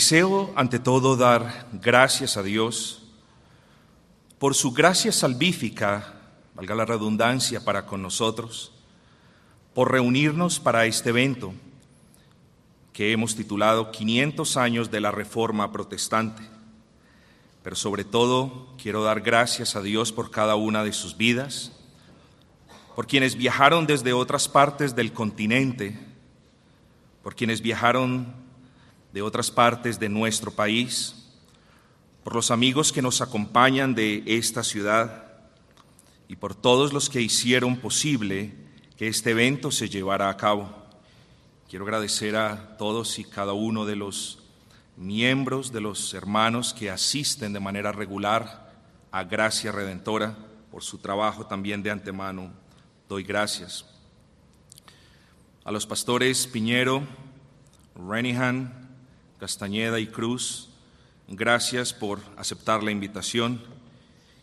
Deseo ante todo dar gracias a Dios por su gracia salvífica, valga la redundancia, para con nosotros, por reunirnos para este evento que hemos titulado 500 años de la Reforma Protestante. Pero sobre todo quiero dar gracias a Dios por cada una de sus vidas, por quienes viajaron desde otras partes del continente, por quienes viajaron de otras partes de nuestro país, por los amigos que nos acompañan de esta ciudad y por todos los que hicieron posible que este evento se llevara a cabo. Quiero agradecer a todos y cada uno de los miembros, de los hermanos que asisten de manera regular a Gracia Redentora por su trabajo también de antemano. Doy gracias. A los pastores Piñero, Renihan, Castañeda y Cruz, gracias por aceptar la invitación.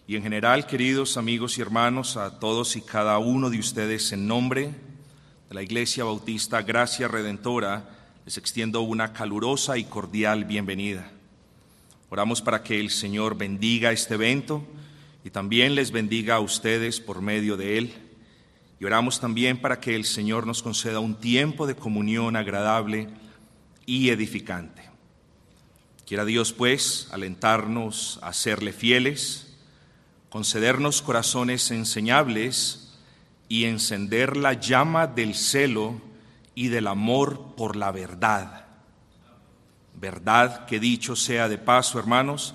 Y en general, queridos amigos y hermanos, a todos y cada uno de ustedes en nombre de la Iglesia Bautista Gracia Redentora, les extiendo una calurosa y cordial bienvenida. Oramos para que el Señor bendiga este evento y también les bendiga a ustedes por medio de él. Y oramos también para que el Señor nos conceda un tiempo de comunión agradable y edificante. Quiera Dios, pues, alentarnos a serle fieles, concedernos corazones enseñables y encender la llama del celo y del amor por la verdad. Verdad que dicho sea de paso, hermanos,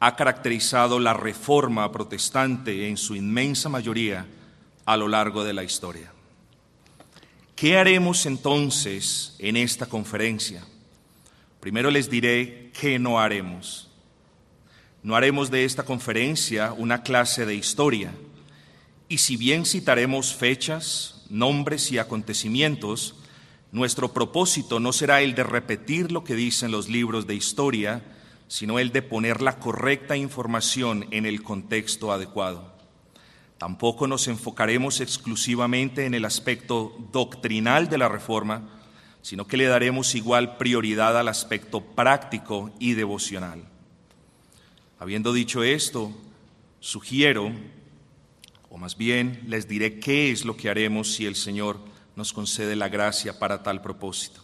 ha caracterizado la reforma protestante en su inmensa mayoría a lo largo de la historia. ¿Qué haremos entonces en esta conferencia? Primero les diré qué no haremos. No haremos de esta conferencia una clase de historia, y si bien citaremos fechas, nombres y acontecimientos, nuestro propósito no será el de repetir lo que dicen los libros de historia, sino el de poner la correcta información en el contexto adecuado. Tampoco nos enfocaremos exclusivamente en el aspecto doctrinal de la reforma, sino que le daremos igual prioridad al aspecto práctico y devocional. Habiendo dicho esto, sugiero, o más bien les diré qué es lo que haremos si el Señor nos concede la gracia para tal propósito.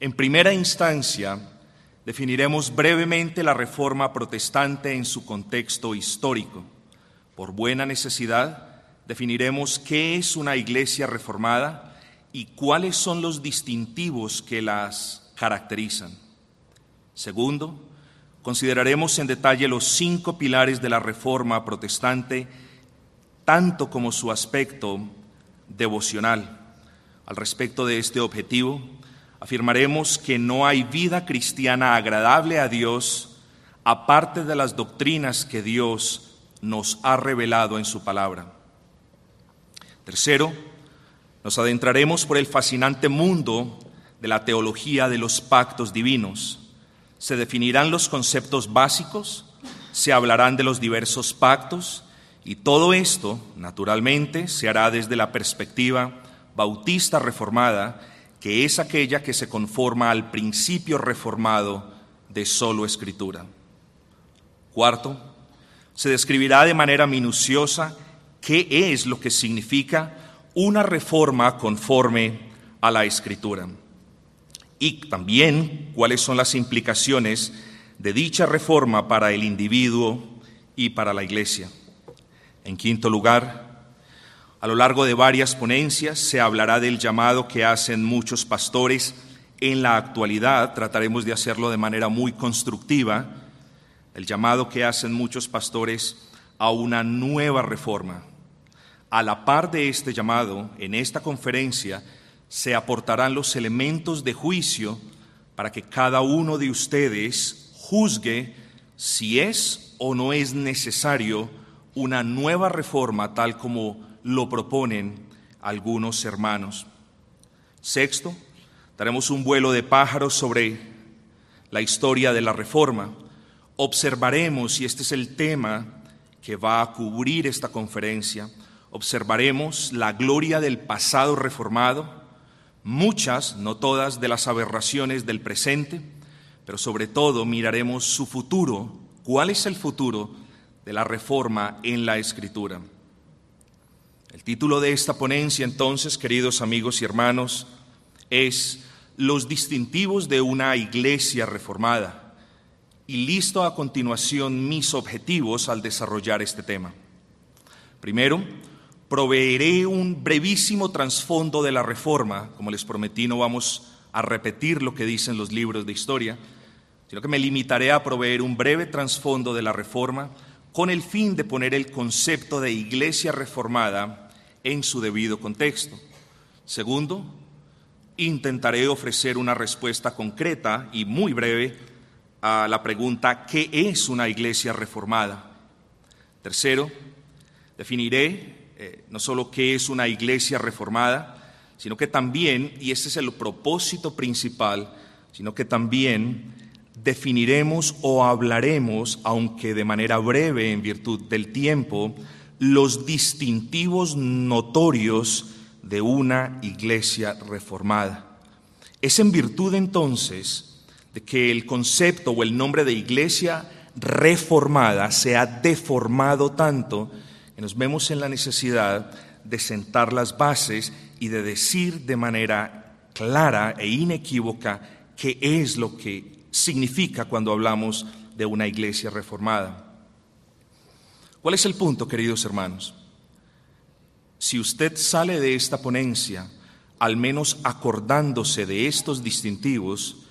En primera instancia, definiremos brevemente la reforma protestante en su contexto histórico. Por buena necesidad, definiremos qué es una iglesia reformada y cuáles son los distintivos que las caracterizan. Segundo, consideraremos en detalle los cinco pilares de la Reforma protestante, tanto como su aspecto devocional. Al respecto de este objetivo, afirmaremos que no hay vida cristiana agradable a Dios aparte de las doctrinas que Dios nos ha revelado en su palabra. Tercero, nos adentraremos por el fascinante mundo de la teología de los pactos divinos. Se definirán los conceptos básicos, se hablarán de los diversos pactos y todo esto, naturalmente, se hará desde la perspectiva bautista reformada, que es aquella que se conforma al principio reformado de solo escritura. Cuarto, se describirá de manera minuciosa qué es lo que significa una reforma conforme a la escritura. Y también cuáles son las implicaciones de dicha reforma para el individuo y para la iglesia. En quinto lugar, a lo largo de varias ponencias se hablará del llamado que hacen muchos pastores en la actualidad, trataremos de hacerlo de manera muy constructiva, el llamado que hacen muchos pastores a una nueva reforma a la par de este llamado, en esta conferencia se aportarán los elementos de juicio para que cada uno de ustedes juzgue si es o no es necesario una nueva reforma tal como lo proponen algunos hermanos. Sexto, daremos un vuelo de pájaros sobre la historia de la reforma. Observaremos, y este es el tema que va a cubrir esta conferencia, observaremos la gloria del pasado reformado, muchas, no todas, de las aberraciones del presente, pero sobre todo miraremos su futuro, cuál es el futuro de la reforma en la escritura. El título de esta ponencia entonces, queridos amigos y hermanos, es Los distintivos de una iglesia reformada. Y listo a continuación mis objetivos al desarrollar este tema. Primero, proveeré un brevísimo trasfondo de la reforma. Como les prometí, no vamos a repetir lo que dicen los libros de historia, sino que me limitaré a proveer un breve trasfondo de la reforma con el fin de poner el concepto de iglesia reformada en su debido contexto. Segundo, intentaré ofrecer una respuesta concreta y muy breve a la pregunta ¿qué es una iglesia reformada? Tercero, definiré eh, no solo qué es una iglesia reformada, sino que también, y ese es el propósito principal, sino que también definiremos o hablaremos, aunque de manera breve en virtud del tiempo, los distintivos notorios de una iglesia reformada. Es en virtud entonces de que el concepto o el nombre de iglesia reformada se ha deformado tanto que nos vemos en la necesidad de sentar las bases y de decir de manera clara e inequívoca qué es lo que significa cuando hablamos de una iglesia reformada. ¿Cuál es el punto, queridos hermanos? Si usted sale de esta ponencia, al menos acordándose de estos distintivos,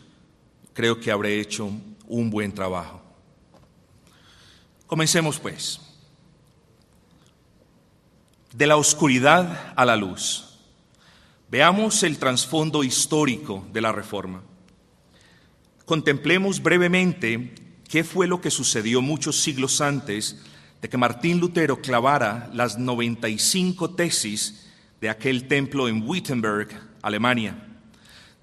creo que habré hecho un buen trabajo. Comencemos pues. De la oscuridad a la luz. Veamos el trasfondo histórico de la reforma. Contemplemos brevemente qué fue lo que sucedió muchos siglos antes de que Martín Lutero clavara las 95 tesis de aquel templo en Wittenberg, Alemania.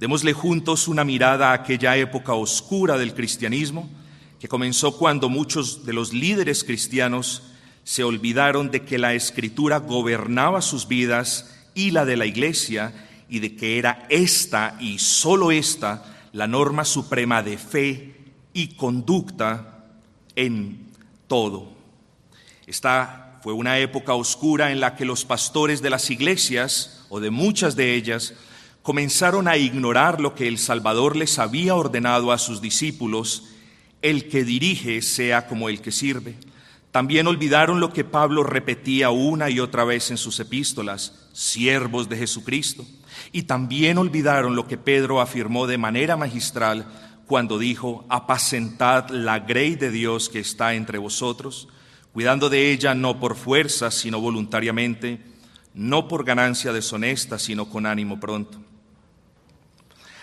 Démosle juntos una mirada a aquella época oscura del cristianismo que comenzó cuando muchos de los líderes cristianos se olvidaron de que la escritura gobernaba sus vidas y la de la iglesia y de que era esta y sólo esta la norma suprema de fe y conducta en todo. Esta fue una época oscura en la que los pastores de las iglesias, o de muchas de ellas, comenzaron a ignorar lo que el Salvador les había ordenado a sus discípulos, el que dirige sea como el que sirve. También olvidaron lo que Pablo repetía una y otra vez en sus epístolas, siervos de Jesucristo. Y también olvidaron lo que Pedro afirmó de manera magistral cuando dijo, apacentad la grey de Dios que está entre vosotros, cuidando de ella no por fuerza, sino voluntariamente, no por ganancia deshonesta, sino con ánimo pronto.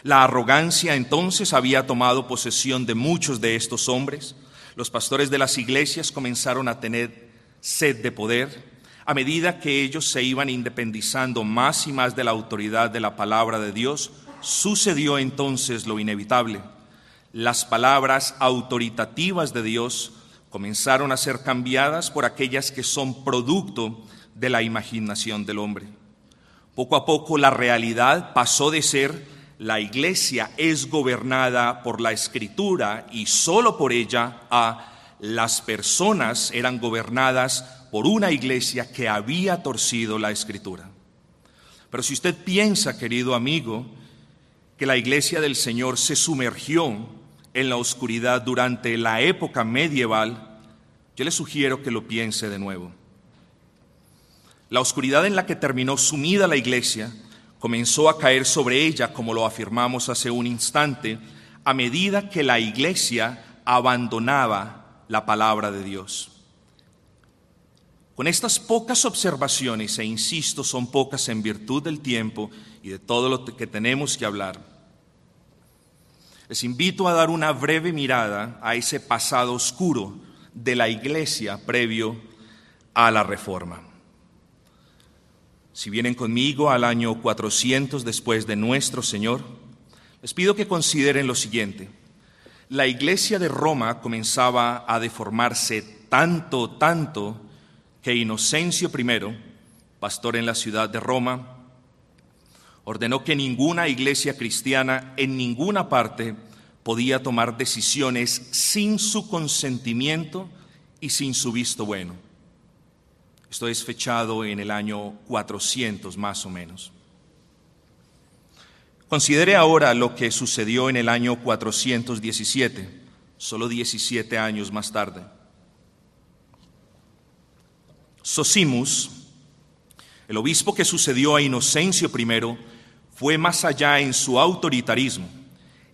La arrogancia entonces había tomado posesión de muchos de estos hombres. Los pastores de las iglesias comenzaron a tener sed de poder, a medida que ellos se iban independizando más y más de la autoridad de la palabra de Dios, sucedió entonces lo inevitable. Las palabras autoritativas de Dios comenzaron a ser cambiadas por aquellas que son producto de la imaginación del hombre. Poco a poco la realidad pasó de ser la iglesia es gobernada por la escritura y solo por ella a las personas eran gobernadas por una iglesia que había torcido la escritura. Pero si usted piensa, querido amigo, que la iglesia del Señor se sumergió en la oscuridad durante la época medieval, yo le sugiero que lo piense de nuevo. La oscuridad en la que terminó sumida la iglesia comenzó a caer sobre ella, como lo afirmamos hace un instante, a medida que la iglesia abandonaba la palabra de Dios. Con estas pocas observaciones, e insisto, son pocas en virtud del tiempo y de todo lo que tenemos que hablar, les invito a dar una breve mirada a ese pasado oscuro de la iglesia previo a la reforma. Si vienen conmigo al año 400 después de nuestro Señor, les pido que consideren lo siguiente. La iglesia de Roma comenzaba a deformarse tanto, tanto, que Inocencio I, pastor en la ciudad de Roma, ordenó que ninguna iglesia cristiana en ninguna parte podía tomar decisiones sin su consentimiento y sin su visto bueno. Esto es fechado en el año 400 más o menos. Considere ahora lo que sucedió en el año 417, solo 17 años más tarde. Sosimus, el obispo que sucedió a Inocencio I, fue más allá en su autoritarismo.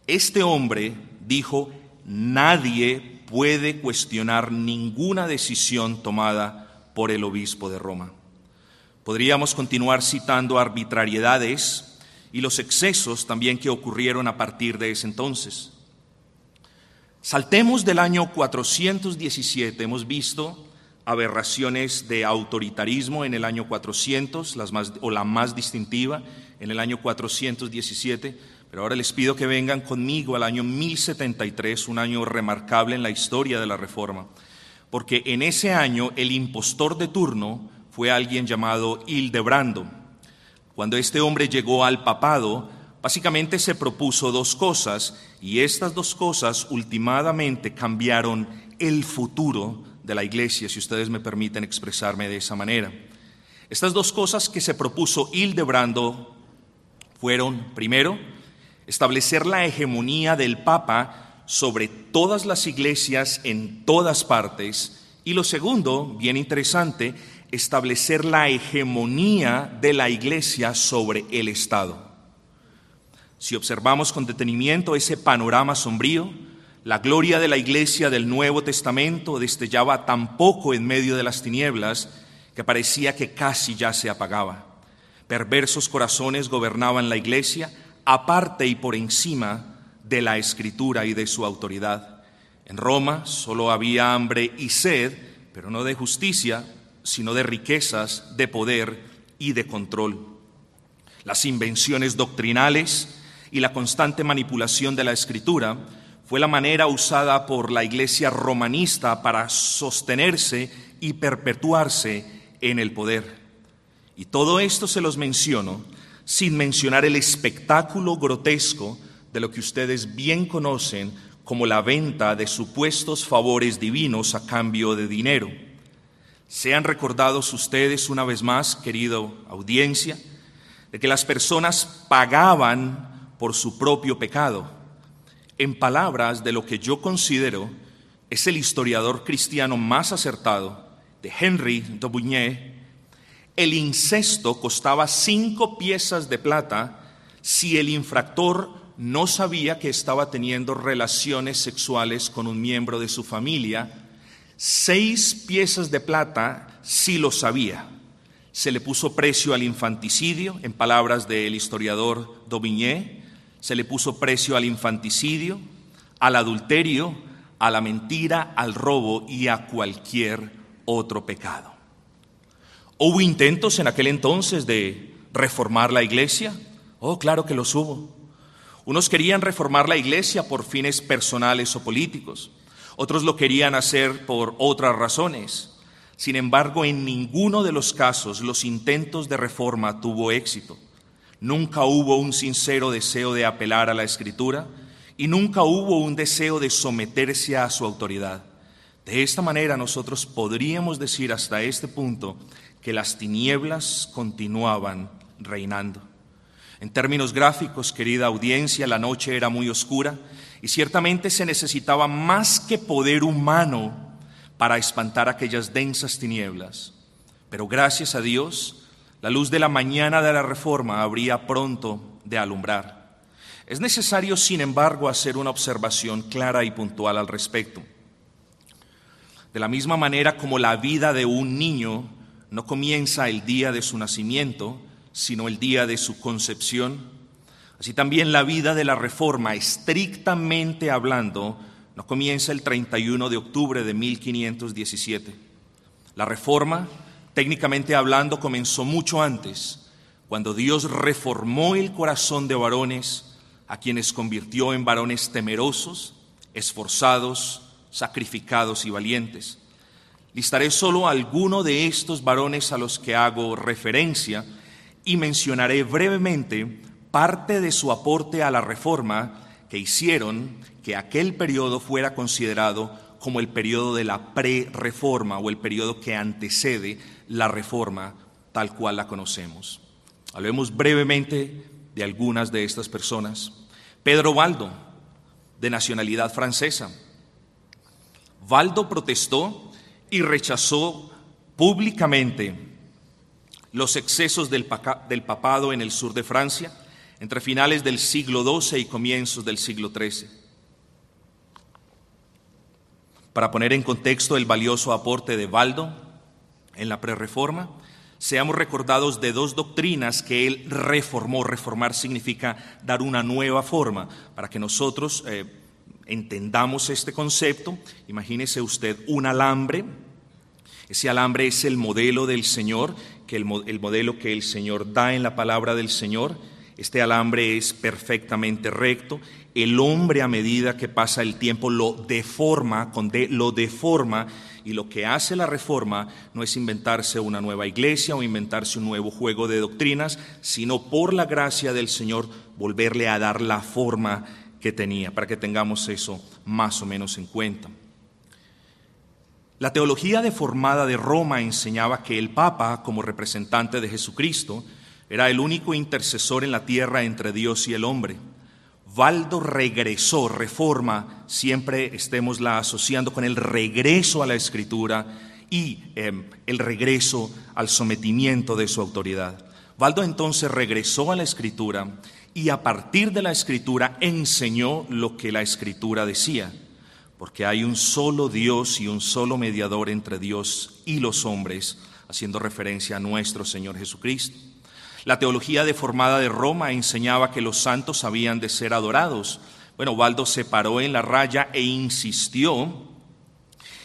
Este hombre dijo, nadie puede cuestionar ninguna decisión tomada por el obispo de Roma. Podríamos continuar citando arbitrariedades, y los excesos también que ocurrieron a partir de ese entonces. Saltemos del año 417, hemos visto aberraciones de autoritarismo en el año 400, las más, o la más distintiva en el año 417, pero ahora les pido que vengan conmigo al año 1073, un año remarcable en la historia de la Reforma, porque en ese año el impostor de turno fue alguien llamado Hildebrando cuando este hombre llegó al papado, básicamente se propuso dos cosas y estas dos cosas últimamente cambiaron el futuro de la iglesia, si ustedes me permiten expresarme de esa manera. Estas dos cosas que se propuso Hildebrando fueron, primero, establecer la hegemonía del Papa sobre todas las iglesias en todas partes, y lo segundo, bien interesante, establecer la hegemonía de la iglesia sobre el Estado. Si observamos con detenimiento ese panorama sombrío, la gloria de la iglesia del Nuevo Testamento destellaba tan poco en medio de las tinieblas que parecía que casi ya se apagaba. Perversos corazones gobernaban la iglesia aparte y por encima de la escritura y de su autoridad. En Roma solo había hambre y sed, pero no de justicia, sino de riquezas, de poder y de control. Las invenciones doctrinales y la constante manipulación de la escritura fue la manera usada por la iglesia romanista para sostenerse y perpetuarse en el poder. Y todo esto se los menciono sin mencionar el espectáculo grotesco de lo que ustedes bien conocen como la venta de supuestos favores divinos a cambio de dinero. Sean recordados ustedes una vez más, querido audiencia, de que las personas pagaban por su propio pecado. En palabras de lo que yo considero es el historiador cristiano más acertado, de Henry de el incesto costaba cinco piezas de plata si el infractor no sabía que estaba teniendo relaciones sexuales con un miembro de su familia seis piezas de plata si lo sabía. Se le puso precio al infanticidio, en palabras del historiador Daubigné, se le puso precio al infanticidio, al adulterio, a la mentira, al robo y a cualquier otro pecado. ¿Hubo intentos en aquel entonces de reformar la iglesia? Oh, claro que los hubo. Unos querían reformar la iglesia por fines personales o políticos. Otros lo querían hacer por otras razones. Sin embargo, en ninguno de los casos los intentos de reforma tuvo éxito. Nunca hubo un sincero deseo de apelar a la escritura y nunca hubo un deseo de someterse a su autoridad. De esta manera nosotros podríamos decir hasta este punto que las tinieblas continuaban reinando. En términos gráficos, querida audiencia, la noche era muy oscura y ciertamente se necesitaba más que poder humano para espantar aquellas densas tinieblas. Pero gracias a Dios, la luz de la mañana de la reforma habría pronto de alumbrar. Es necesario, sin embargo, hacer una observación clara y puntual al respecto. De la misma manera como la vida de un niño no comienza el día de su nacimiento, sino el día de su concepción, Así también la vida de la Reforma, estrictamente hablando, no comienza el 31 de octubre de 1517. La Reforma, técnicamente hablando, comenzó mucho antes, cuando Dios reformó el corazón de varones, a quienes convirtió en varones temerosos, esforzados, sacrificados y valientes. Listaré solo alguno de estos varones a los que hago referencia y mencionaré brevemente parte de su aporte a la reforma que hicieron que aquel periodo fuera considerado como el periodo de la pre-reforma o el periodo que antecede la reforma tal cual la conocemos. Hablemos brevemente de algunas de estas personas. Pedro Baldo, de nacionalidad francesa. Valdo protestó y rechazó públicamente los excesos del, papado en el sur de Francia entre finales del siglo XII y comienzos del siglo XIII. Para poner en contexto el valioso aporte de Valdo en la prerreforma, seamos recordados de dos doctrinas que él reformó. Reformar significa dar una nueva forma para que nosotros eh, entendamos este concepto. Imagínese usted un alambre. Ese alambre es el modelo del Señor, que el modelo que el Señor da en la palabra del Señor este alambre es perfectamente recto. El hombre a medida que pasa el tiempo lo deforma, lo deforma y lo que hace la reforma no es inventarse una nueva iglesia o inventarse un nuevo juego de doctrinas, sino por la gracia del Señor volverle a dar la forma que tenía, para que tengamos eso más o menos en cuenta. La teología deformada de Roma enseñaba que el Papa, como representante de Jesucristo, era el único intercesor en la tierra entre Dios y el hombre. Valdo regresó, reforma, siempre estemos la asociando con el regreso a la escritura y em, el regreso al sometimiento de su autoridad. Valdo entonces regresó a la escritura y a partir de la escritura enseñó lo que la escritura decía, porque hay un solo Dios y un solo mediador entre Dios y los hombres, haciendo referencia a nuestro Señor Jesucristo. La teología deformada de Roma enseñaba que los santos habían de ser adorados. Bueno, Baldo se paró en la raya e insistió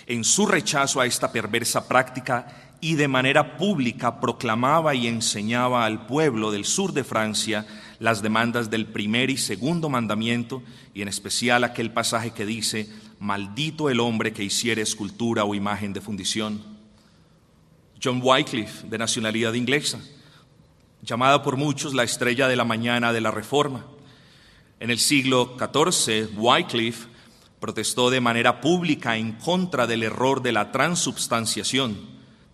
en su rechazo a esta perversa práctica y de manera pública proclamaba y enseñaba al pueblo del sur de Francia las demandas del primer y segundo mandamiento y en especial aquel pasaje que dice, maldito el hombre que hiciere escultura o imagen de fundición. John Wycliffe, de nacionalidad inglesa, llamada por muchos la estrella de la mañana de la Reforma. En el siglo XIV, Wycliffe protestó de manera pública en contra del error de la transubstanciación,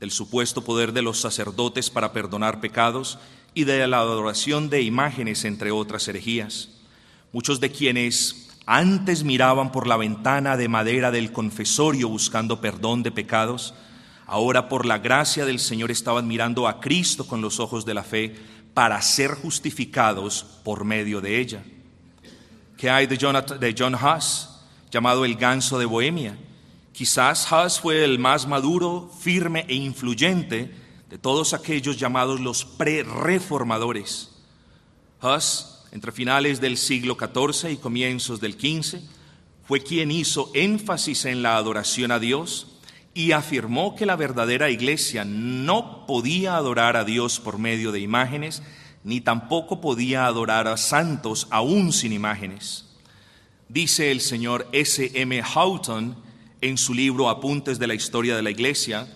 del supuesto poder de los sacerdotes para perdonar pecados y de la adoración de imágenes, entre otras herejías. Muchos de quienes antes miraban por la ventana de madera del confesorio buscando perdón de pecados, ahora por la gracia del Señor estaban mirando a Cristo con los ojos de la fe para ser justificados por medio de ella. ¿Qué hay de, de John Huss, llamado el ganso de Bohemia? Quizás Huss fue el más maduro, firme e influyente de todos aquellos llamados los pre-reformadores. Huss, entre finales del siglo XIV y comienzos del XV, fue quien hizo énfasis en la adoración a Dios, y afirmó que la verdadera iglesia no podía adorar a Dios por medio de imágenes, ni tampoco podía adorar a santos aún sin imágenes. Dice el señor S. M. Houghton en su libro Apuntes de la Historia de la Iglesia,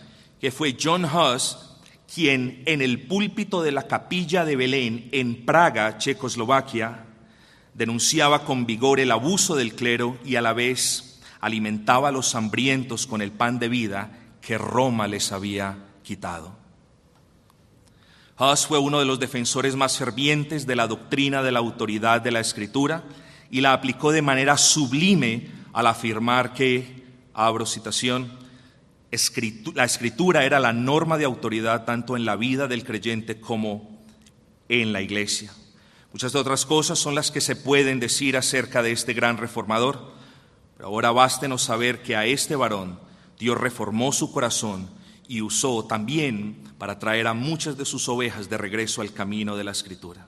que fue John Huss quien en el púlpito de la capilla de Belén en Praga, Checoslovaquia, denunciaba con vigor el abuso del clero y a la vez alimentaba a los hambrientos con el pan de vida que Roma les había quitado. Huss fue uno de los defensores más fervientes de la doctrina de la autoridad de la escritura y la aplicó de manera sublime al afirmar que, abro citación, la escritura era la norma de autoridad tanto en la vida del creyente como en la iglesia. Muchas otras cosas son las que se pueden decir acerca de este gran reformador. Pero ahora bástenos saber que a este varón Dios reformó su corazón y usó también para traer a muchas de sus ovejas de regreso al camino de la escritura.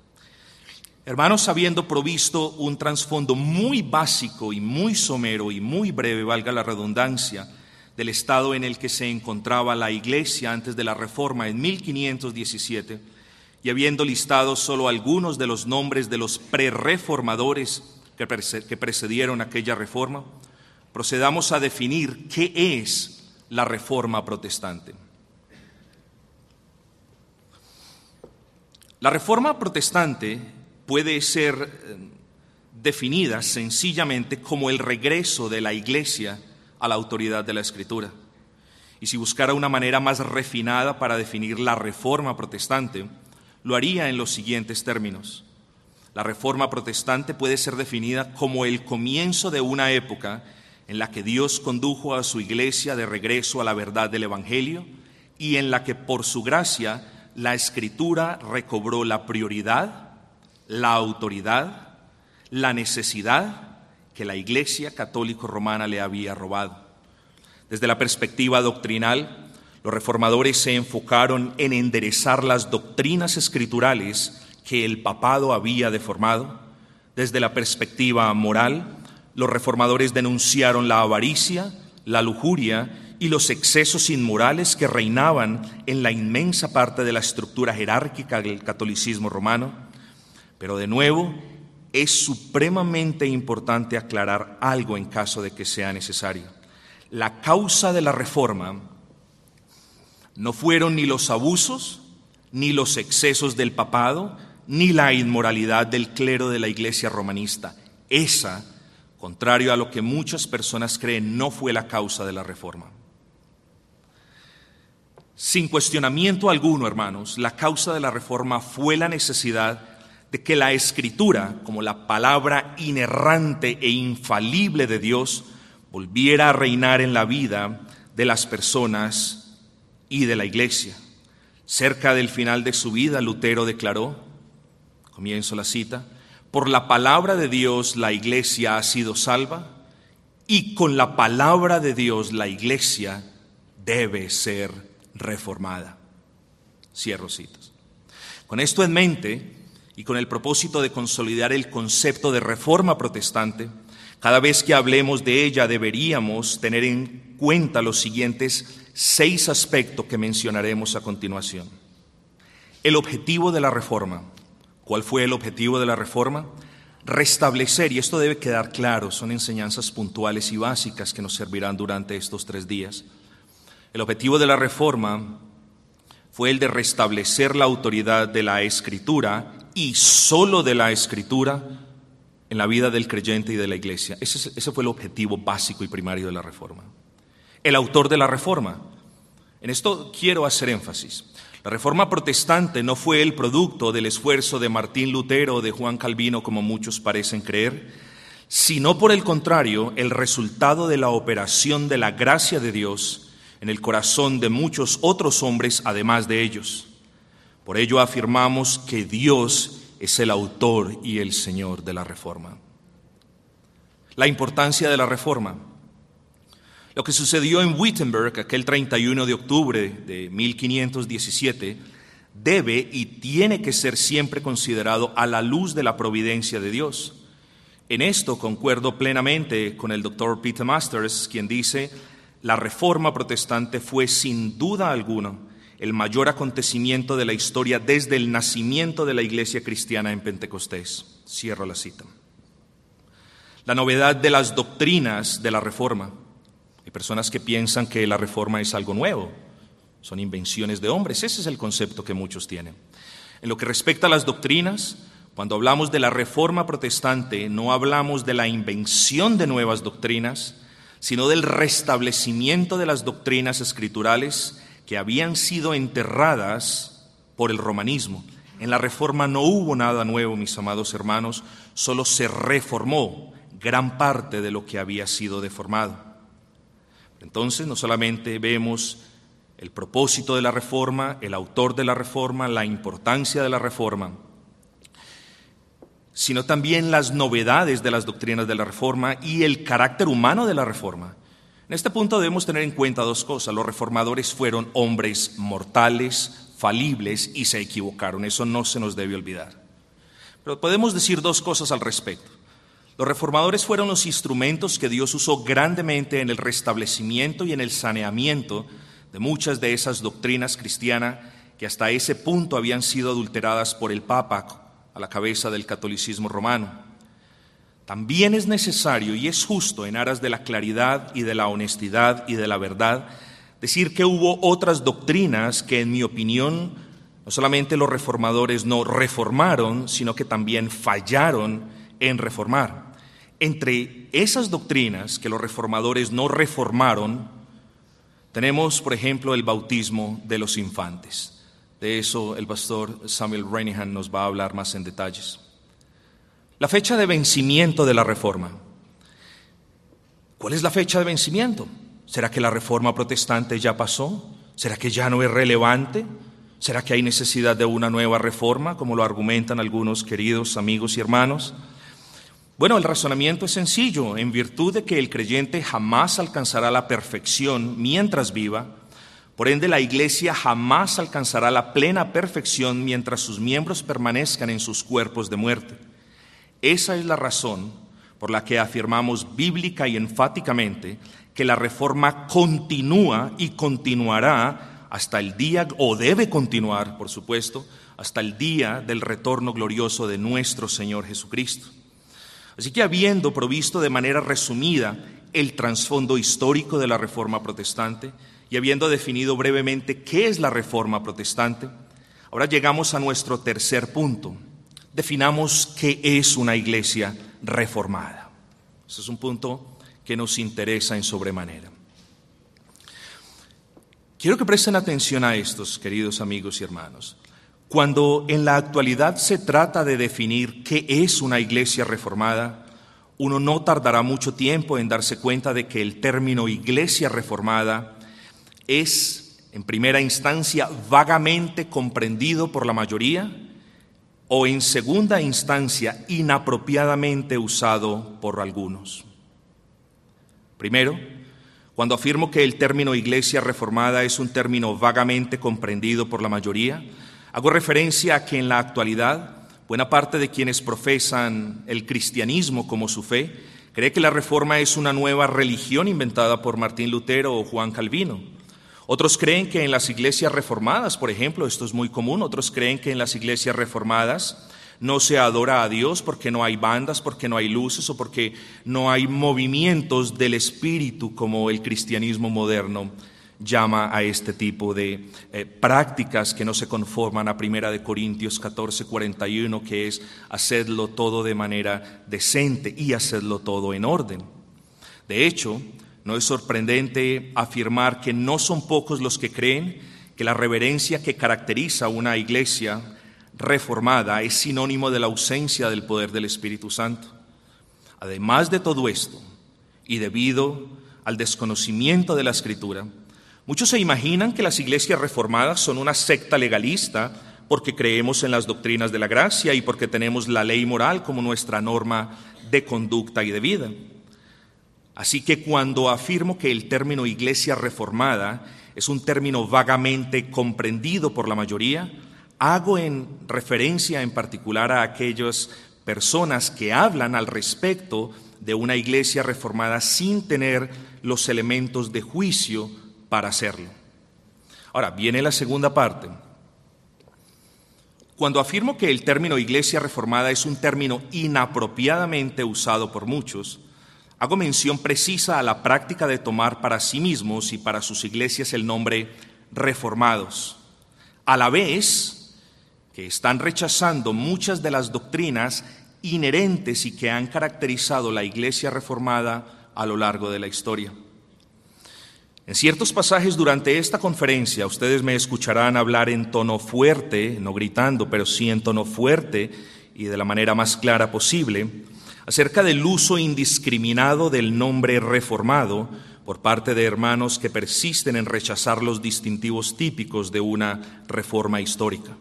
Hermanos, habiendo provisto un trasfondo muy básico y muy somero y muy breve, valga la redundancia, del estado en el que se encontraba la iglesia antes de la reforma en 1517, y habiendo listado solo algunos de los nombres de los prereformadores que precedieron aquella reforma, procedamos a definir qué es la reforma protestante. La reforma protestante puede ser eh, definida sencillamente como el regreso de la Iglesia a la autoridad de la Escritura. Y si buscara una manera más refinada para definir la reforma protestante, lo haría en los siguientes términos. La reforma protestante puede ser definida como el comienzo de una época en la que Dios condujo a su iglesia de regreso a la verdad del Evangelio y en la que por su gracia la escritura recobró la prioridad, la autoridad, la necesidad que la Iglesia católico romana le había robado. Desde la perspectiva doctrinal, los reformadores se enfocaron en enderezar las doctrinas escriturales que el papado había deformado. Desde la perspectiva moral, los reformadores denunciaron la avaricia, la lujuria y los excesos inmorales que reinaban en la inmensa parte de la estructura jerárquica del catolicismo romano. Pero de nuevo, es supremamente importante aclarar algo en caso de que sea necesario. La causa de la reforma no fueron ni los abusos, ni los excesos del papado, ni la inmoralidad del clero de la iglesia romanista. Esa, contrario a lo que muchas personas creen, no fue la causa de la reforma. Sin cuestionamiento alguno, hermanos, la causa de la reforma fue la necesidad de que la escritura, como la palabra inerrante e infalible de Dios, volviera a reinar en la vida de las personas y de la iglesia. Cerca del final de su vida, Lutero declaró, comienzo la cita, por la palabra de Dios la iglesia ha sido salva y con la palabra de Dios la iglesia debe ser reformada. Cierro citas. Con esto en mente, y con el propósito de consolidar el concepto de reforma protestante, cada vez que hablemos de ella deberíamos tener en cuenta los siguientes seis aspectos que mencionaremos a continuación. El objetivo de la reforma. ¿Cuál fue el objetivo de la reforma? Restablecer, y esto debe quedar claro, son enseñanzas puntuales y básicas que nos servirán durante estos tres días. El objetivo de la reforma fue el de restablecer la autoridad de la escritura y solo de la escritura en la vida del creyente y de la iglesia. Ese, ese, fue el objetivo básico y primario de la reforma. El autor de la reforma. En esto quiero hacer énfasis. La reforma protestante no fue el producto del esfuerzo de Martín Lutero o de Juan Calvino, como muchos parecen creer, sino por el contrario, el resultado de la operación de la gracia de Dios en el corazón de muchos otros hombres además de ellos. Por ello afirmamos que Dios es el autor y el Señor de la reforma. La importancia de la reforma. Lo que sucedió en Wittenberg aquel 31 de octubre de 1517 debe y tiene que ser siempre considerado a la luz de la providencia de Dios. En esto concuerdo plenamente con el doctor Peter Masters, quien dice, la reforma protestante fue sin duda alguna el mayor acontecimiento de la historia desde el nacimiento de la iglesia cristiana en Pentecostés. Cierro la cita. La novedad de las doctrinas de la reforma. Hay personas que piensan que la reforma es algo nuevo, son invenciones de hombres, ese es el concepto que muchos tienen. En lo que respecta a las doctrinas, cuando hablamos de la reforma protestante, no hablamos de la invención de nuevas doctrinas, sino del restablecimiento de las doctrinas escriturales que habían sido enterradas por el romanismo. En la reforma no hubo nada nuevo, mis amados hermanos, solo se reformó gran parte de lo que había sido deformado. Entonces no solamente vemos el propósito de la reforma, el autor de la reforma, la importancia de la reforma, sino también las novedades de las doctrinas de la Reforma y el carácter humano de la Reforma. En este punto debemos tener en cuenta dos cosas. Los reformadores fueron hombres mortales, falibles y se equivocaron. Eso no se nos debe olvidar. Pero podemos decir dos cosas al respecto. Los reformadores fueron los instrumentos que Dios usó grandemente en el restablecimiento y en el saneamiento de muchas de esas doctrinas cristianas que hasta ese punto habían sido adulteradas por el Papa a la cabeza del catolicismo romano. También es necesario y es justo en aras de la claridad y de la honestidad y de la verdad decir que hubo otras doctrinas que en mi opinión no solamente los reformadores no reformaron, sino que también fallaron en reformar. Entre esas doctrinas que los reformadores no reformaron, tenemos, por ejemplo, el bautismo de los infantes. De eso el pastor Samuel Renihan nos va a hablar más en detalles. La fecha de vencimiento de la reforma. ¿Cuál es la fecha de vencimiento? ¿Será que la reforma protestante ya pasó? ¿Será que ya no es relevante? ¿Será que hay necesidad de una nueva reforma, como lo argumentan algunos queridos amigos y hermanos? Bueno, el razonamiento es sencillo. En virtud de que el creyente jamás alcanzará la perfección mientras viva, por ende la iglesia jamás alcanzará la plena perfección mientras sus miembros permanezcan en sus cuerpos de muerte. Esa es la razón por la que afirmamos bíblica y enfáticamente que la reforma continúa y continuará hasta el día, o debe continuar, por supuesto, hasta el día del retorno glorioso de nuestro Señor Jesucristo. Así que habiendo provisto de manera resumida el trasfondo histórico de la Reforma Protestante y habiendo definido brevemente qué es la Reforma Protestante, ahora llegamos a nuestro tercer punto. Definamos qué es una iglesia reformada. Ese es un punto que nos interesa en sobremanera. Quiero que presten atención a estos, queridos amigos y hermanos. Cuando en la actualidad se trata de definir qué es una iglesia reformada, uno no tardará mucho tiempo en darse cuenta de que el término iglesia reformada es, en primera instancia, vagamente comprendido por la mayoría o, en segunda instancia, inapropiadamente usado por algunos. Primero, cuando afirmo que el término iglesia reformada es un término vagamente comprendido por la mayoría, Hago referencia a que en la actualidad buena parte de quienes profesan el cristianismo como su fe cree que la reforma es una nueva religión inventada por Martín Lutero o Juan Calvino. Otros creen que en las iglesias reformadas, por ejemplo, esto es muy común, otros creen que en las iglesias reformadas no se adora a Dios porque no hay bandas, porque no hay luces o porque no hay movimientos del espíritu como el cristianismo moderno llama a este tipo de eh, prácticas que no se conforman a Primera de Corintios 14, 41, que es hacerlo todo de manera decente y hacerlo todo en orden. De hecho, no es sorprendente afirmar que no son pocos los que creen que la reverencia que caracteriza a una iglesia reformada es sinónimo de la ausencia del poder del Espíritu Santo. Además de todo esto, y debido al desconocimiento de la Escritura, Muchos se imaginan que las iglesias reformadas son una secta legalista porque creemos en las doctrinas de la gracia y porque tenemos la ley moral como nuestra norma de conducta y de vida. Así que cuando afirmo que el término iglesia reformada es un término vagamente comprendido por la mayoría, hago en referencia en particular a aquellas personas que hablan al respecto de una iglesia reformada sin tener los elementos de juicio para hacerlo. Ahora, viene la segunda parte. Cuando afirmo que el término iglesia reformada es un término inapropiadamente usado por muchos, hago mención precisa a la práctica de tomar para sí mismos y para sus iglesias el nombre reformados, a la vez que están rechazando muchas de las doctrinas inherentes y que han caracterizado la iglesia reformada a lo largo de la historia. En ciertos pasajes durante esta conferencia ustedes me escucharán hablar en tono fuerte, no gritando, pero sí en tono fuerte y de la manera más clara posible, acerca del uso indiscriminado del nombre reformado por parte de hermanos que persisten en rechazar los distintivos típicos de una reforma histórica.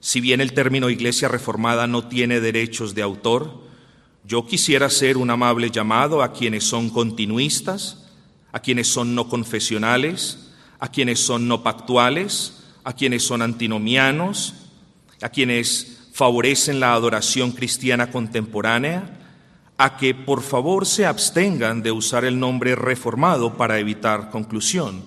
Si bien el término Iglesia Reformada no tiene derechos de autor, yo quisiera hacer un amable llamado a quienes son continuistas, a quienes son no confesionales, a quienes son no pactuales, a quienes son antinomianos, a quienes favorecen la adoración cristiana contemporánea, a que por favor se abstengan de usar el nombre reformado para evitar conclusión.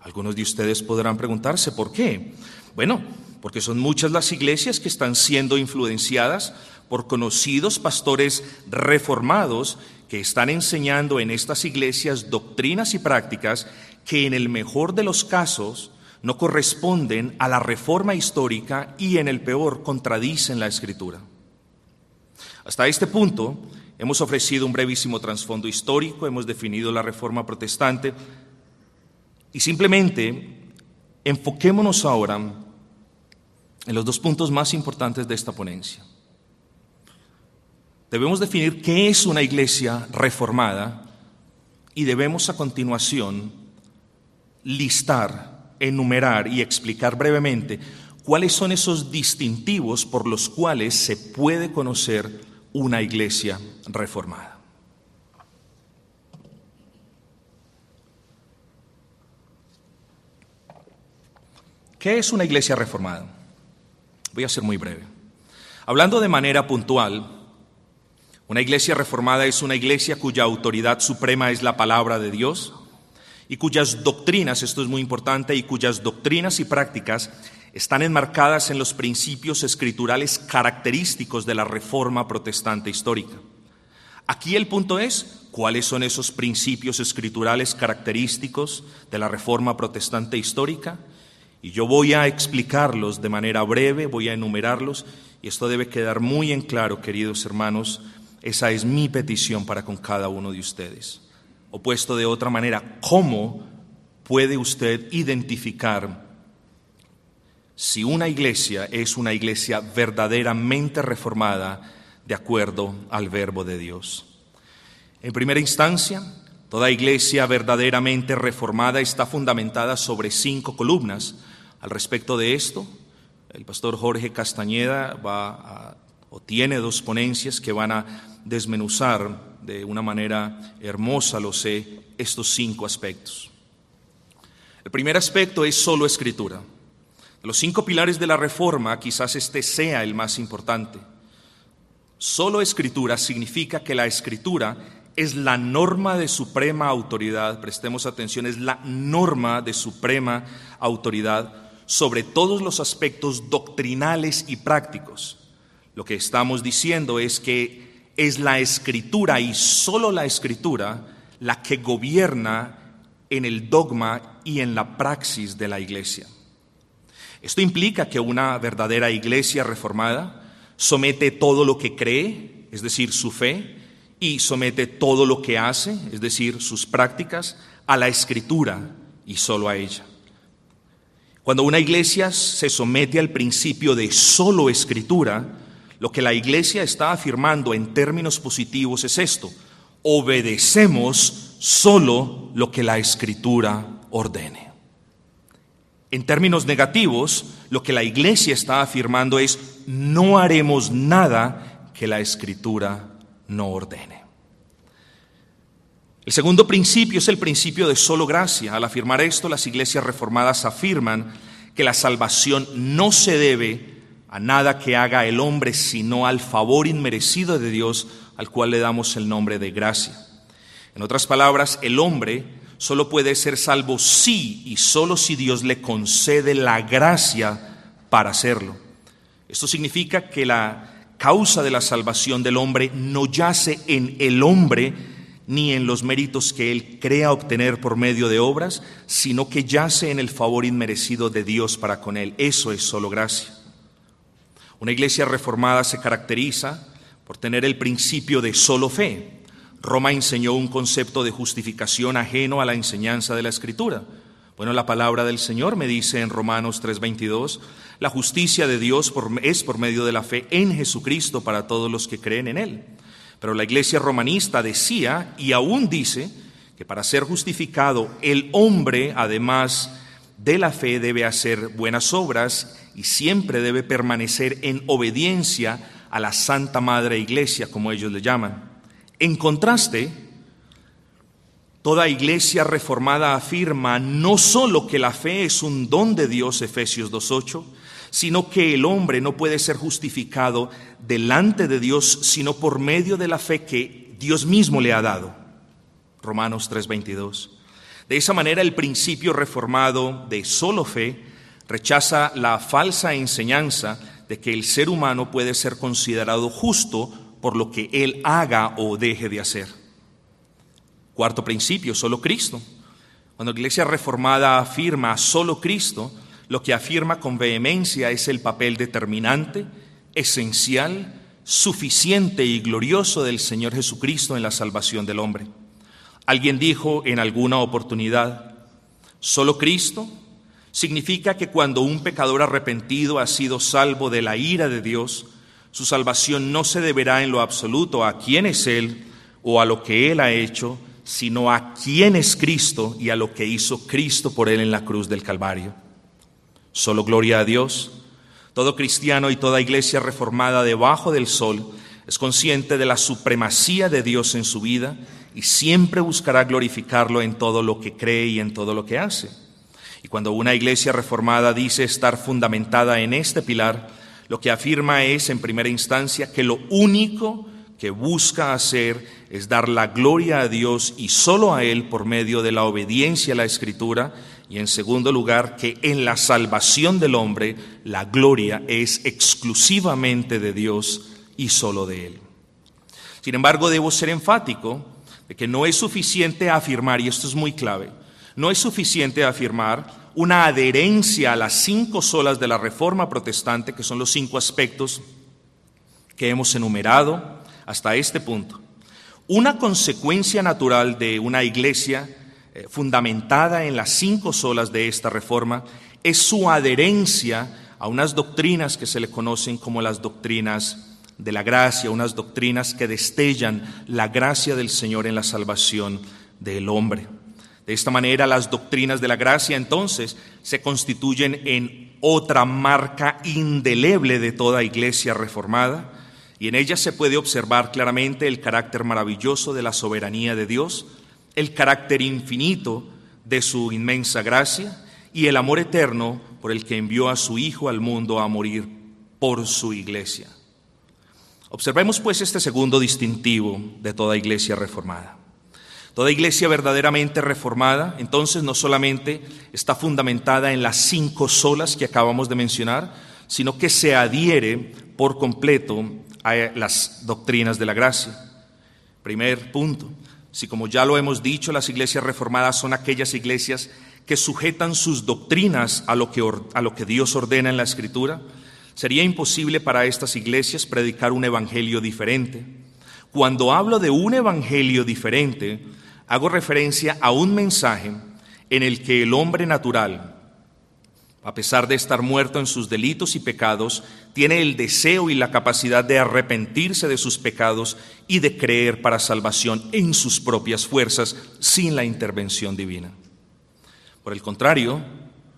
Algunos de ustedes podrán preguntarse por qué. Bueno, porque son muchas las iglesias que están siendo influenciadas por conocidos pastores reformados que están enseñando en estas iglesias doctrinas y prácticas que en el mejor de los casos no corresponden a la reforma histórica y en el peor contradicen la escritura. Hasta este punto hemos ofrecido un brevísimo trasfondo histórico, hemos definido la reforma protestante y simplemente enfoquémonos ahora en los dos puntos más importantes de esta ponencia. Debemos definir qué es una iglesia reformada y debemos a continuación listar, enumerar y explicar brevemente cuáles son esos distintivos por los cuales se puede conocer una iglesia reformada. ¿Qué es una iglesia reformada? Voy a ser muy breve. Hablando de manera puntual, una iglesia reformada es una iglesia cuya autoridad suprema es la palabra de Dios y cuyas doctrinas, esto es muy importante, y cuyas doctrinas y prácticas están enmarcadas en los principios escriturales característicos de la reforma protestante histórica. Aquí el punto es, ¿cuáles son esos principios escriturales característicos de la reforma protestante histórica? Y yo voy a explicarlos de manera breve, voy a enumerarlos, y esto debe quedar muy en claro, queridos hermanos, esa es mi petición para con cada uno de ustedes. O puesto de otra manera, ¿cómo puede usted identificar si una iglesia es una iglesia verdaderamente reformada de acuerdo al verbo de Dios. En primera instancia, toda iglesia verdaderamente reformada está fundamentada sobre cinco columnas. Al respecto de esto, el pastor Jorge Castañeda tiene dos ponencias que van a desmenuzar de una manera hermosa, lo sé, estos cinco aspectos. El primer aspecto es solo escritura. Los cinco pilares de la reforma, quizás este sea el más importante. Solo escritura significa que la escritura es la norma de suprema autoridad, prestemos atención, es la norma de suprema autoridad sobre todos los aspectos doctrinales y prácticos. Lo que estamos diciendo es que es la escritura y solo la escritura la que gobierna en el dogma y en la praxis de la iglesia. Esto implica que una verdadera iglesia reformada somete todo lo que cree, es decir, su fe, y somete todo lo que hace, es decir, sus prácticas, a la escritura y solo a ella. Cuando una iglesia se somete al principio de solo escritura, lo que la iglesia está afirmando en términos positivos es esto, obedecemos solo lo que la escritura ordene. En términos negativos, lo que la iglesia está afirmando es, no haremos nada que la escritura no ordene. El segundo principio es el principio de solo gracia. Al afirmar esto, las iglesias reformadas afirman que la salvación no se debe a nada que haga el hombre, sino al favor inmerecido de Dios, al cual le damos el nombre de gracia. En otras palabras, el hombre solo puede ser salvo si y solo si Dios le concede la gracia para hacerlo. Esto significa que la causa de la salvación del hombre no yace en el hombre ni en los méritos que él crea obtener por medio de obras, sino que yace en el favor inmerecido de Dios para con él. Eso es solo gracia. Una iglesia reformada se caracteriza por tener el principio de solo fe. Roma enseñó un concepto de justificación ajeno a la enseñanza de la Escritura. Bueno, la palabra del Señor me dice en Romanos 3:22, la justicia de Dios es por medio de la fe en Jesucristo para todos los que creen en Él. Pero la iglesia romanista decía y aún dice que para ser justificado el hombre, además de la fe, debe hacer buenas obras y siempre debe permanecer en obediencia a la Santa Madre Iglesia, como ellos le llaman. En contraste, toda iglesia reformada afirma no solo que la fe es un don de Dios, Efesios 2.8, sino que el hombre no puede ser justificado delante de Dios sino por medio de la fe que Dios mismo le ha dado. Romanos 3:22. De esa manera el principio reformado de solo fe rechaza la falsa enseñanza de que el ser humano puede ser considerado justo por lo que Él haga o deje de hacer. Cuarto principio, solo Cristo. Cuando la iglesia reformada afirma solo Cristo, lo que afirma con vehemencia es el papel determinante, esencial suficiente y glorioso del Señor Jesucristo en la salvación del hombre. Alguien dijo en alguna oportunidad, solo Cristo significa que cuando un pecador arrepentido ha sido salvo de la ira de Dios, su salvación no se deberá en lo absoluto a quién es Él o a lo que Él ha hecho, sino a quién es Cristo y a lo que hizo Cristo por Él en la cruz del Calvario. Solo gloria a Dios. Todo cristiano y toda iglesia reformada debajo del sol es consciente de la supremacía de Dios en su vida y siempre buscará glorificarlo en todo lo que cree y en todo lo que hace. Y cuando una iglesia reformada dice estar fundamentada en este pilar, lo que afirma es, en primera instancia, que lo único que busca hacer es dar la gloria a Dios y solo a Él por medio de la obediencia a la Escritura, y en segundo lugar, que en la salvación del hombre la gloria es exclusivamente de Dios y solo de Él. Sin embargo, debo ser enfático de que no es suficiente afirmar, y esto es muy clave, no es suficiente afirmar una adherencia a las cinco solas de la Reforma Protestante, que son los cinco aspectos que hemos enumerado hasta este punto. Una consecuencia natural de una iglesia eh, fundamentada en las cinco solas de esta reforma es su adherencia a unas doctrinas que se le conocen como las doctrinas de la gracia, unas doctrinas que destellan la gracia del Señor en la salvación del hombre. De esta manera, las doctrinas de la gracia entonces se constituyen en otra marca indeleble de toda iglesia reformada, y en ellas se puede observar claramente el carácter maravilloso de la soberanía de Dios, el carácter infinito de su inmensa gracia y el amor eterno por el que envió a su Hijo al mundo a morir por su iglesia. Observemos pues este segundo distintivo de toda iglesia reformada. Toda iglesia verdaderamente reformada, entonces, no solamente está fundamentada en las cinco solas que acabamos de mencionar, sino que se adhiere por completo a las doctrinas de la gracia. Primer punto, si como ya lo hemos dicho, las iglesias reformadas son aquellas iglesias que sujetan sus doctrinas a lo que, a lo que Dios ordena en la Escritura, sería imposible para estas iglesias predicar un evangelio diferente. Cuando hablo de un evangelio diferente, hago referencia a un mensaje en el que el hombre natural, a pesar de estar muerto en sus delitos y pecados, tiene el deseo y la capacidad de arrepentirse de sus pecados y de creer para salvación en sus propias fuerzas sin la intervención divina. Por el contrario,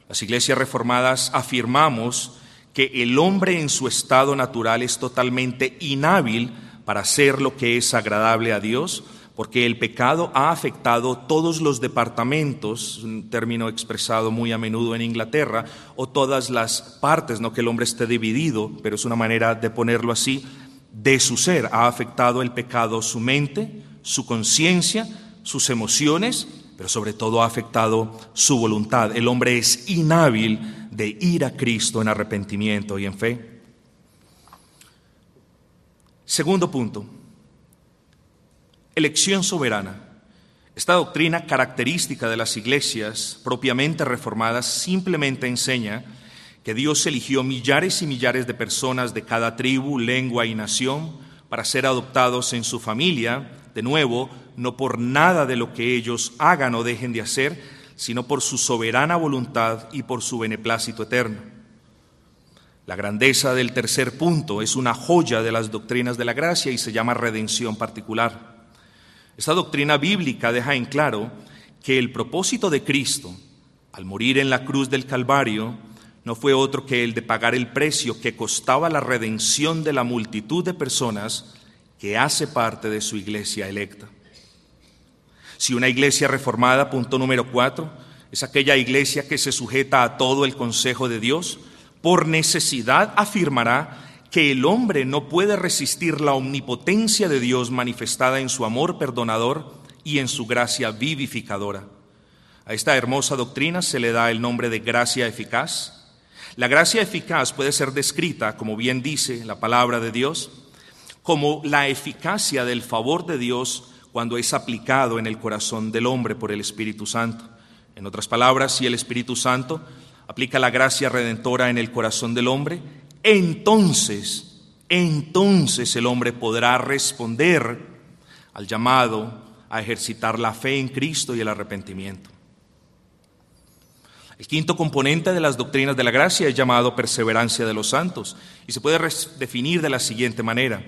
las iglesias reformadas afirmamos que el hombre en su estado natural es totalmente inhábil para hacer lo que es agradable a Dios, porque el pecado ha afectado todos los departamentos, un término expresado muy a menudo en Inglaterra, o todas las partes, no que el hombre esté dividido, pero es una manera de ponerlo así, de su ser. Ha afectado el pecado su mente, su conciencia, sus emociones, pero sobre todo ha afectado su voluntad. El hombre es inhábil de ir a Cristo en arrepentimiento y en fe. Segundo punto, Elección soberana. Esta doctrina característica de las iglesias propiamente reformadas simplemente enseña que Dios eligió millares y millares de personas de cada tribu, lengua y nación para ser adoptados en su familia, de nuevo, no por nada de lo que ellos hagan o dejen de hacer, sino por su soberana voluntad y por su beneplácito eterno. La grandeza del tercer punto es una joya de las doctrinas de la gracia y se llama redención particular. Esta doctrina bíblica deja en claro que el propósito de Cristo al morir en la cruz del Calvario no fue otro que el de pagar el precio que costaba la redención de la multitud de personas que hace parte de su iglesia electa. Si una iglesia reformada, punto número cuatro, es aquella iglesia que se sujeta a todo el consejo de Dios, por necesidad afirmará que el hombre no puede resistir la omnipotencia de Dios manifestada en su amor perdonador y en su gracia vivificadora. A esta hermosa doctrina se le da el nombre de gracia eficaz. La gracia eficaz puede ser descrita, como bien dice la palabra de Dios, como la eficacia del favor de Dios cuando es aplicado en el corazón del hombre por el Espíritu Santo. En otras palabras, si el Espíritu Santo aplica la gracia redentora en el corazón del hombre, entonces entonces el hombre podrá responder al llamado a ejercitar la fe en Cristo y el arrepentimiento. El quinto componente de las doctrinas de la gracia es llamado perseverancia de los santos y se puede definir de la siguiente manera.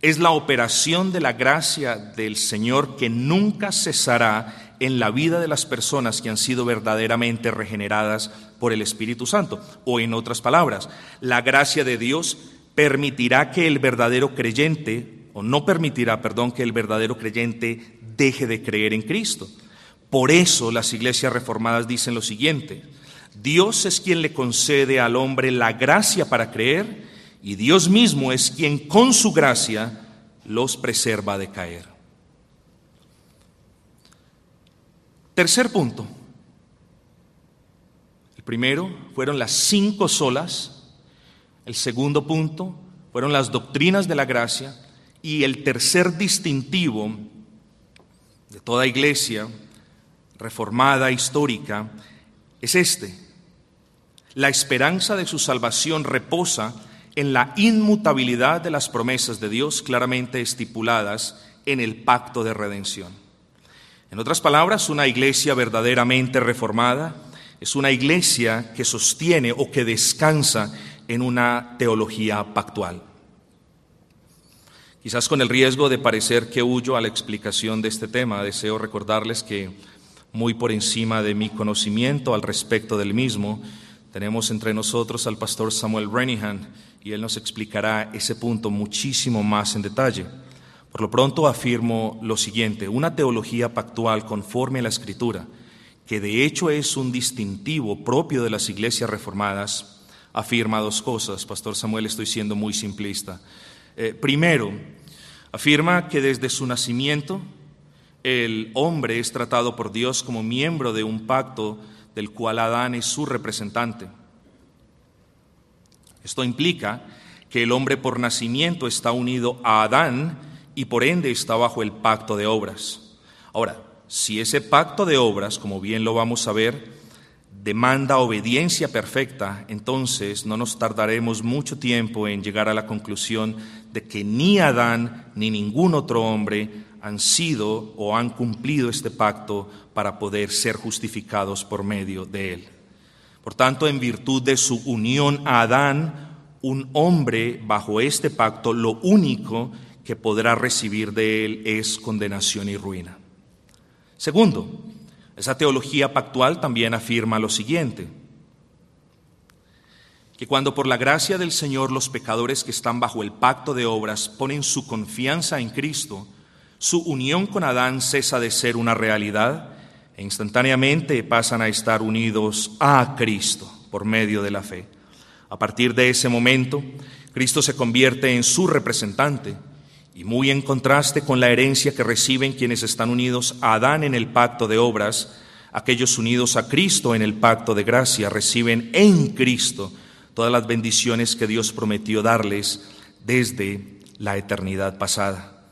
Es la operación de la gracia del Señor que nunca cesará en la vida de las personas que han sido verdaderamente regeneradas por el Espíritu Santo. O en otras palabras, la gracia de Dios permitirá que el verdadero creyente, o no permitirá, perdón, que el verdadero creyente deje de creer en Cristo. Por eso las iglesias reformadas dicen lo siguiente, Dios es quien le concede al hombre la gracia para creer y Dios mismo es quien con su gracia los preserva de caer. Tercer punto. El primero fueron las cinco solas. El segundo punto fueron las doctrinas de la gracia. Y el tercer distintivo de toda iglesia reformada histórica es este. La esperanza de su salvación reposa en la inmutabilidad de las promesas de Dios claramente estipuladas en el pacto de redención. En otras palabras, una iglesia verdaderamente reformada es una iglesia que sostiene o que descansa en una teología pactual. Quizás con el riesgo de parecer que huyo a la explicación de este tema, deseo recordarles que muy por encima de mi conocimiento al respecto del mismo. Tenemos entre nosotros al pastor Samuel Renihan y él nos explicará ese punto muchísimo más en detalle. Por lo pronto afirmo lo siguiente, una teología pactual conforme a la escritura, que de hecho es un distintivo propio de las iglesias reformadas, afirma dos cosas. Pastor Samuel, estoy siendo muy simplista. Eh, primero, afirma que desde su nacimiento el hombre es tratado por Dios como miembro de un pacto del cual Adán es su representante. Esto implica que el hombre por nacimiento está unido a Adán y por ende está bajo el pacto de obras. Ahora, si ese pacto de obras, como bien lo vamos a ver, demanda obediencia perfecta, entonces no nos tardaremos mucho tiempo en llegar a la conclusión de que ni Adán ni ningún otro hombre han sido o han cumplido este pacto para poder ser justificados por medio de él. Por tanto, en virtud de su unión a Adán, un hombre bajo este pacto, lo único que podrá recibir de él es condenación y ruina. Segundo, esa teología pactual también afirma lo siguiente, que cuando por la gracia del Señor los pecadores que están bajo el pacto de obras ponen su confianza en Cristo, su unión con Adán cesa de ser una realidad e instantáneamente pasan a estar unidos a Cristo por medio de la fe. A partir de ese momento, Cristo se convierte en su representante y muy en contraste con la herencia que reciben quienes están unidos a Adán en el pacto de obras, aquellos unidos a Cristo en el pacto de gracia reciben en Cristo todas las bendiciones que Dios prometió darles desde la eternidad pasada.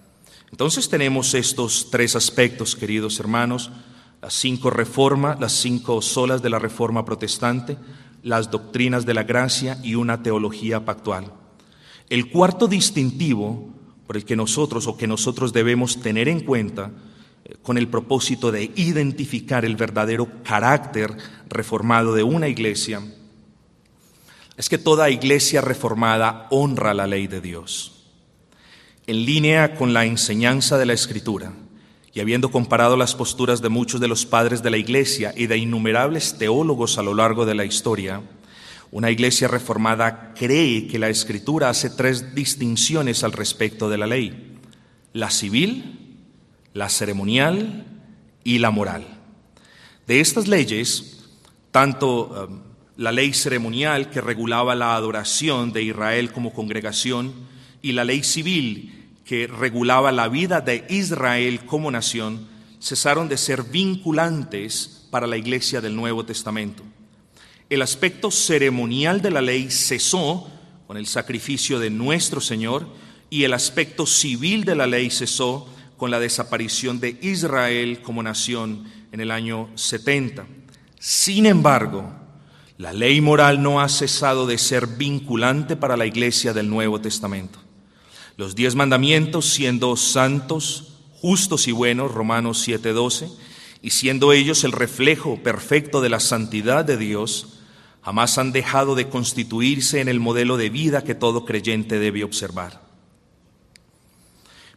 Entonces tenemos estos tres aspectos, queridos hermanos, las cinco reformas, las cinco solas de la reforma protestante, las doctrinas de la gracia y una teología pactual. El cuarto distintivo por el que nosotros o que nosotros debemos tener en cuenta eh, con el propósito de identificar el verdadero carácter reformado de una iglesia es que toda iglesia reformada honra la ley de Dios. En línea con la enseñanza de la Escritura, y habiendo comparado las posturas de muchos de los padres de la Iglesia y de innumerables teólogos a lo largo de la historia, una iglesia reformada cree que la Escritura hace tres distinciones al respecto de la ley, la civil, la ceremonial y la moral. De estas leyes, tanto um, la ley ceremonial que regulaba la adoración de Israel como congregación, y la ley civil que regulaba la vida de Israel como nación cesaron de ser vinculantes para la iglesia del Nuevo Testamento. El aspecto ceremonial de la ley cesó con el sacrificio de nuestro Señor y el aspecto civil de la ley cesó con la desaparición de Israel como nación en el año 70. Sin embargo, la ley moral no ha cesado de ser vinculante para la iglesia del Nuevo Testamento. Los diez mandamientos siendo santos, justos y buenos, Romanos 7:12, y siendo ellos el reflejo perfecto de la santidad de Dios, jamás han dejado de constituirse en el modelo de vida que todo creyente debe observar.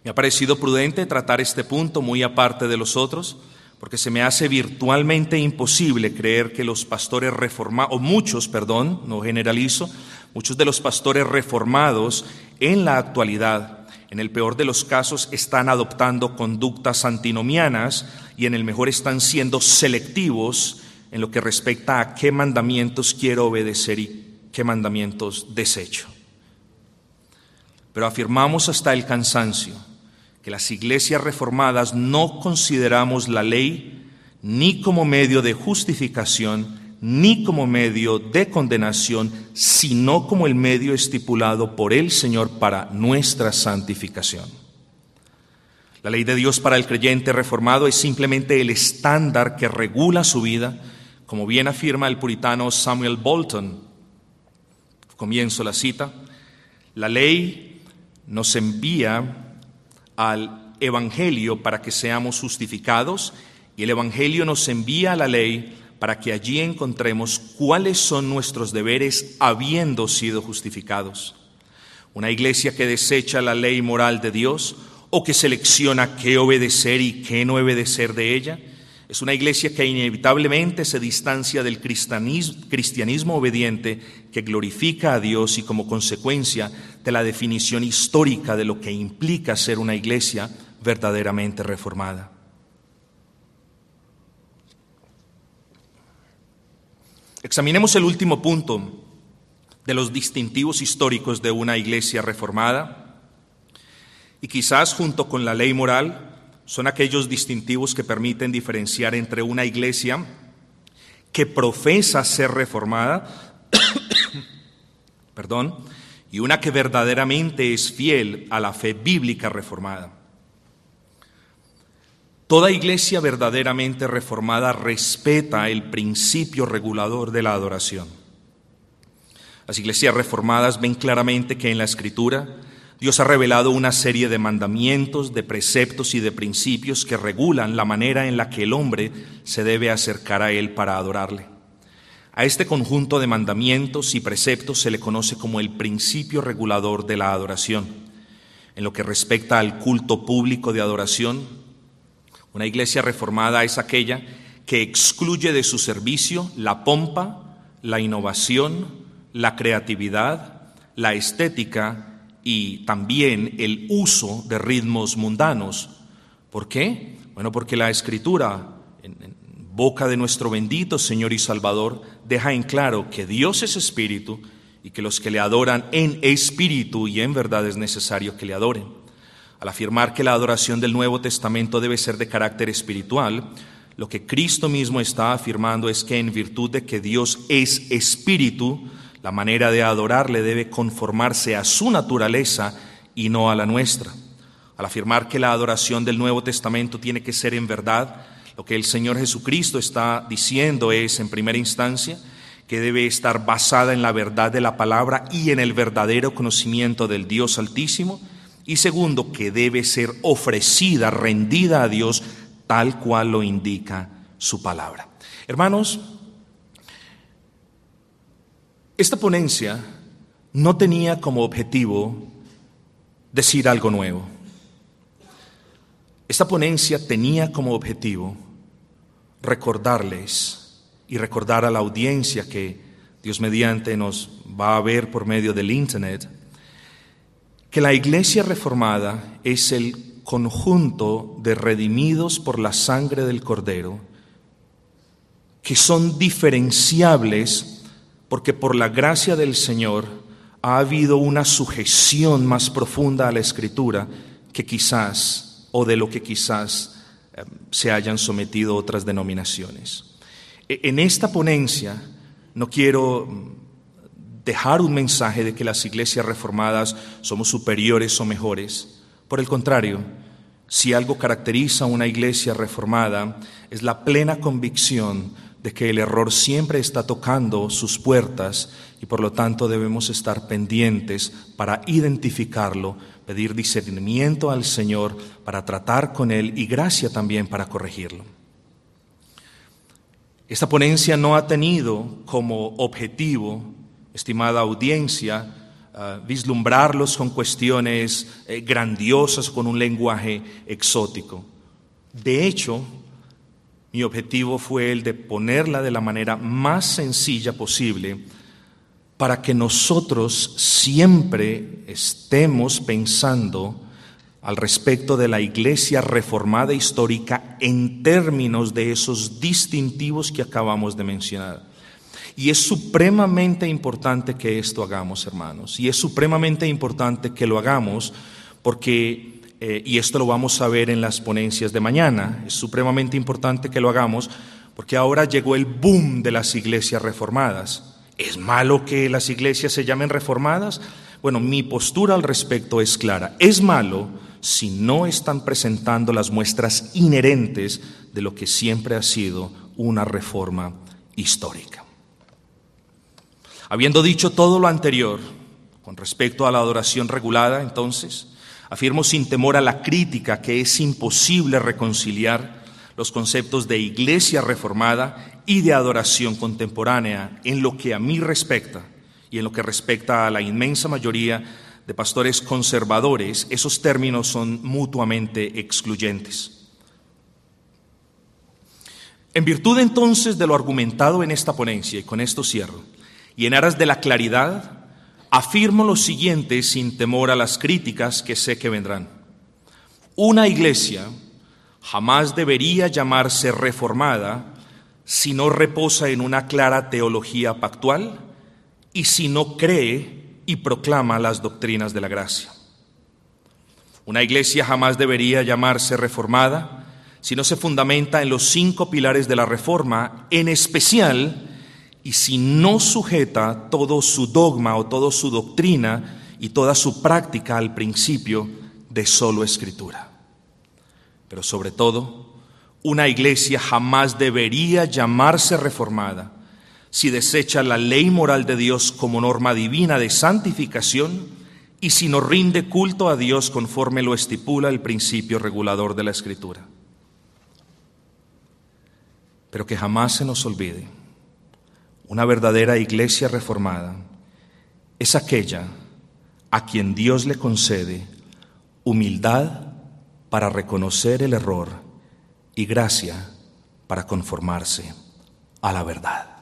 Me ha parecido prudente tratar este punto muy aparte de los otros, porque se me hace virtualmente imposible creer que los pastores reformados, o muchos, perdón, no generalizo, muchos de los pastores reformados en la actualidad, en el peor de los casos, están adoptando conductas antinomianas y en el mejor están siendo selectivos en lo que respecta a qué mandamientos quiero obedecer y qué mandamientos desecho. Pero afirmamos hasta el cansancio que las iglesias reformadas no consideramos la ley ni como medio de justificación, ni como medio de condenación, sino como el medio estipulado por el Señor para nuestra santificación. La ley de Dios para el creyente reformado es simplemente el estándar que regula su vida, como bien afirma el puritano Samuel Bolton. Comienzo la cita. La ley nos envía al Evangelio para que seamos justificados y el Evangelio nos envía a la ley para que allí encontremos cuáles son nuestros deberes habiendo sido justificados. Una iglesia que desecha la ley moral de Dios o que selecciona qué obedecer y qué no obedecer de ella, es una iglesia que inevitablemente se distancia del cristianismo, obediente que glorifica a Dios y como consecuencia de la definición histórica de lo que implica ser una iglesia verdaderamente reformada. Examinemos el último punto de los distintivos históricos de una iglesia reformada y quizás junto con la ley moral son aquellos distintivos que permiten diferenciar entre una iglesia que profesa ser reformada, perdón, y una que verdaderamente es fiel a la fe bíblica reformada. Toda iglesia verdaderamente reformada respeta el principio regulador de la adoración. Las iglesias reformadas ven claramente que en la escritura Dios ha revelado una serie de mandamientos, de preceptos y de principios que regulan la manera en la que el hombre se debe acercar a Él para adorarle. A este conjunto de mandamientos y preceptos se le conoce como el principio regulador de la adoración. En lo que respecta al culto público de adoración, una iglesia reformada es aquella que excluye de su servicio la pompa, la innovación, la creatividad, la estética y también el uso de ritmos mundanos. ¿Por qué? Bueno, porque la escritura, en, boca de nuestro bendito Señor y Salvador, deja en claro que Dios es espíritu y que los que le adoran en espíritu y en verdad es necesario que le adoren. Al afirmar que la adoración del Nuevo Testamento debe ser de carácter espiritual, lo que Cristo mismo está afirmando es que en virtud de que Dios es espíritu, la manera de adorarle debe conformarse a su naturaleza y no a la nuestra. Al afirmar que la adoración del Nuevo Testamento tiene que ser en verdad, lo que el Señor Jesucristo está diciendo es, en primera instancia, que debe estar basada en la verdad de la palabra y en el verdadero conocimiento del Dios Altísimo. Y segundo, que debe ser ofrecida, rendida a Dios, tal cual lo indica su palabra. Hermanos, esta ponencia no tenía como objetivo decir algo nuevo. Esta ponencia tenía como objetivo recordarles y recordar a la audiencia que Dios mediante nos va a ver por medio del Internet, que la iglesia reformada es el conjunto de redimidos por la sangre del Cordero, que son diferenciables porque por la gracia del Señor ha habido una sujeción más profunda a la Escritura que quizás, o de lo que quizás eh, se hayan sometido otras denominaciones. E, en esta ponencia no quiero mm, dejar un mensaje de que las iglesias reformadas somos superiores o mejores. Por el contrario, si algo caracteriza a una iglesia reformada es la plena convicción de que el error siempre está tocando sus puertas y por lo tanto debemos estar pendientes para identificarlo, pedir discernimiento al Señor para tratar con Él y gracia también para corregirlo. Esta ponencia no ha tenido como objetivo, estimada audiencia, ah, vislumbrarlos con cuestiones eh, grandiosas, con un lenguaje exótico. De hecho, mi objetivo fue el de ponerla de la manera más sencilla posible para que nosotros siempre estemos pensando al respecto de la iglesia reformada histórica en términos de esos distintivos que acabamos de mencionar. Y es supremamente importante que esto hagamos, hermanos. Y es supremamente importante que lo hagamos porque eh, y esto lo vamos a ver en las ponencias de mañana, es supremamente importante que lo hagamos, porque ahora llegó el boom de las iglesias reformadas. ¿Es malo que las iglesias se llamen reformadas? Bueno, mi postura al respecto es clara. Es malo si no están presentando las muestras inherentes de lo que siempre ha sido una reforma histórica. Habiendo dicho todo lo anterior con respecto a la adoración regulada, entonces, Afirmo sin temor a la crítica que es imposible reconciliar los conceptos de iglesia reformada y de adoración contemporánea en lo que a mí respecta y en lo que respecta a la inmensa mayoría de pastores conservadores, esos términos son mutuamente excluyentes. En virtud entonces de lo argumentado en esta ponencia, y con esto cierro, y en aras de la claridad, afirmo lo siguiente sin temor a las críticas que sé que vendrán. Una iglesia jamás debería llamarse reformada si no reposa en una clara teología pactual y si no cree y proclama las doctrinas de la gracia. Una iglesia jamás debería llamarse reformada si no se fundamenta en los cinco pilares de la reforma, en especial y si no sujeta todo su dogma o toda su doctrina y toda su práctica al principio de solo escritura. Pero sobre todo, una iglesia jamás debería llamarse reformada si desecha la ley moral de Dios como norma divina de santificación y si no rinde culto a Dios conforme lo estipula el principio regulador de la escritura. Pero que jamás se nos olvide una verdadera iglesia reformada es aquella a quien Dios le concede humildad para reconocer el error y gracia para conformarse a la verdad.